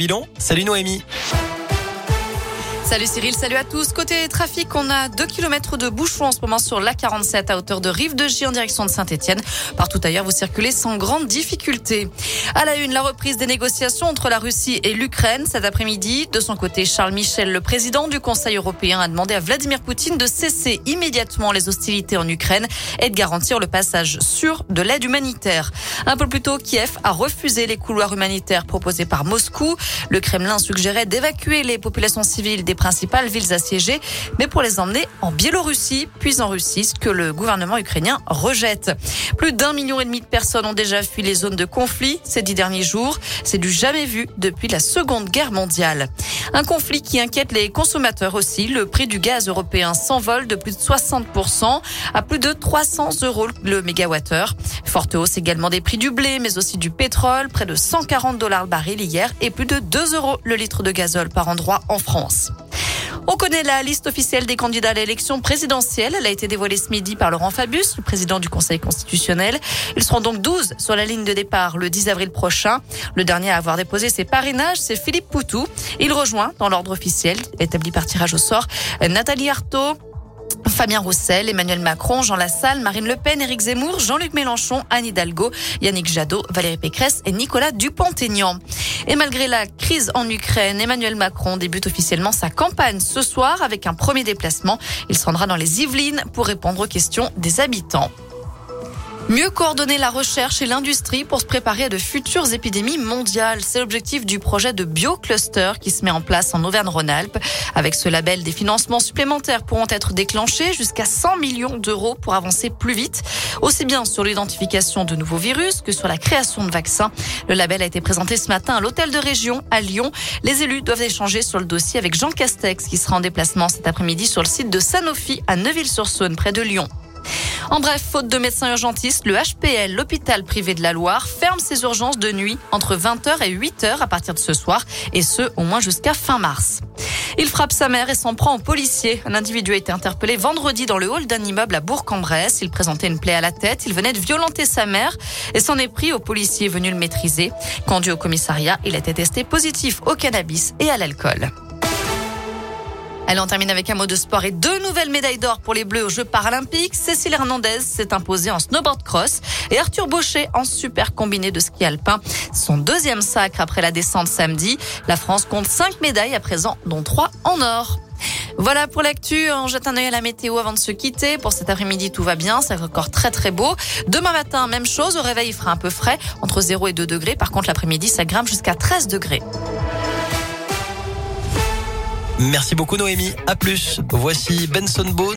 Milan, salut Noémie. Salut Cyril, salut à tous. Côté trafic, on a 2 km de bouchons en ce moment sur l'A47 à hauteur de Rive de J en direction de Saint-Etienne. Partout ailleurs, vous circulez sans grande difficulté. À la une, la reprise des négociations entre la Russie et l'Ukraine cet après-midi. De son côté, Charles Michel, le président du Conseil européen, a demandé à Vladimir Poutine de cesser immédiatement les hostilités en Ukraine et de garantir le passage sûr de l'aide humanitaire. Un peu plus tôt, Kiev a refusé les couloirs humanitaires proposés par Moscou. Le Kremlin suggérait d'évacuer les populations civiles des principales villes assiégées, mais pour les emmener en Biélorussie, puis en Russie, ce que le gouvernement ukrainien rejette. Plus d'un million et demi de personnes ont déjà fui les zones de conflit ces dix derniers jours. C'est du jamais vu depuis la Seconde Guerre mondiale. Un conflit qui inquiète les consommateurs aussi. Le prix du gaz européen s'envole de plus de 60% à plus de 300 euros le mégawattheure. Forte hausse également des prix du blé, mais aussi du pétrole, près de 140 dollars le baril hier et plus de 2 euros le litre de gazole par endroit en France. On connaît la liste officielle des candidats à l'élection présidentielle. Elle a été dévoilée ce midi par Laurent Fabius, le président du Conseil constitutionnel. Ils seront donc 12 sur la ligne de départ le 10 avril prochain. Le dernier à avoir déposé ses parrainages, c'est Philippe Poutou. Il rejoint dans l'ordre officiel, établi par tirage au sort, Nathalie Arthaud, Fabien Roussel, Emmanuel Macron, Jean Lassalle, Marine Le Pen, Éric Zemmour, Jean-Luc Mélenchon, Anne Hidalgo, Yannick Jadot, Valérie Pécresse et Nicolas Dupont-Aignan. Et malgré la crise en Ukraine, Emmanuel Macron débute officiellement sa campagne ce soir avec un premier déplacement. Il se rendra dans les Yvelines pour répondre aux questions des habitants. Mieux coordonner la recherche et l'industrie pour se préparer à de futures épidémies mondiales. C'est l'objectif du projet de BioCluster qui se met en place en Auvergne-Rhône-Alpes. Avec ce label, des financements supplémentaires pourront être déclenchés jusqu'à 100 millions d'euros pour avancer plus vite, aussi bien sur l'identification de nouveaux virus que sur la création de vaccins. Le label a été présenté ce matin à l'hôtel de région à Lyon. Les élus doivent échanger sur le dossier avec Jean Castex qui sera en déplacement cet après-midi sur le site de Sanofi à Neuville-sur-Saône près de Lyon. En bref, faute de médecins urgentistes, le HPL, l'hôpital privé de la Loire, ferme ses urgences de nuit entre 20h et 8h à partir de ce soir, et ce, au moins jusqu'à fin mars. Il frappe sa mère et s'en prend au policier. Un individu a été interpellé vendredi dans le hall d'un immeuble à Bourg-en-Bresse. Il présentait une plaie à la tête. Il venait de violenter sa mère et s'en est pris au policier venu le maîtriser. Conduit au commissariat, il a été testé positif au cannabis et à l'alcool. Elle en termine avec un mot de sport et deux nouvelles médailles d'or pour les Bleus aux Jeux paralympiques. Cécile Hernandez s'est imposée en snowboard cross et Arthur Baucher en super combiné de ski alpin. Son deuxième sacre après la descente samedi. La France compte cinq médailles à présent, dont trois en or. Voilà pour l'actu. On jette un œil à la météo avant de se quitter. Pour cet après-midi, tout va bien. C'est encore très très beau. Demain matin, même chose. Au réveil, il fera un peu frais, entre 0 et 2 degrés. Par contre, l'après-midi, ça grimpe jusqu'à 13 degrés. Merci beaucoup Noémie. À plus. Voici Benson Boone.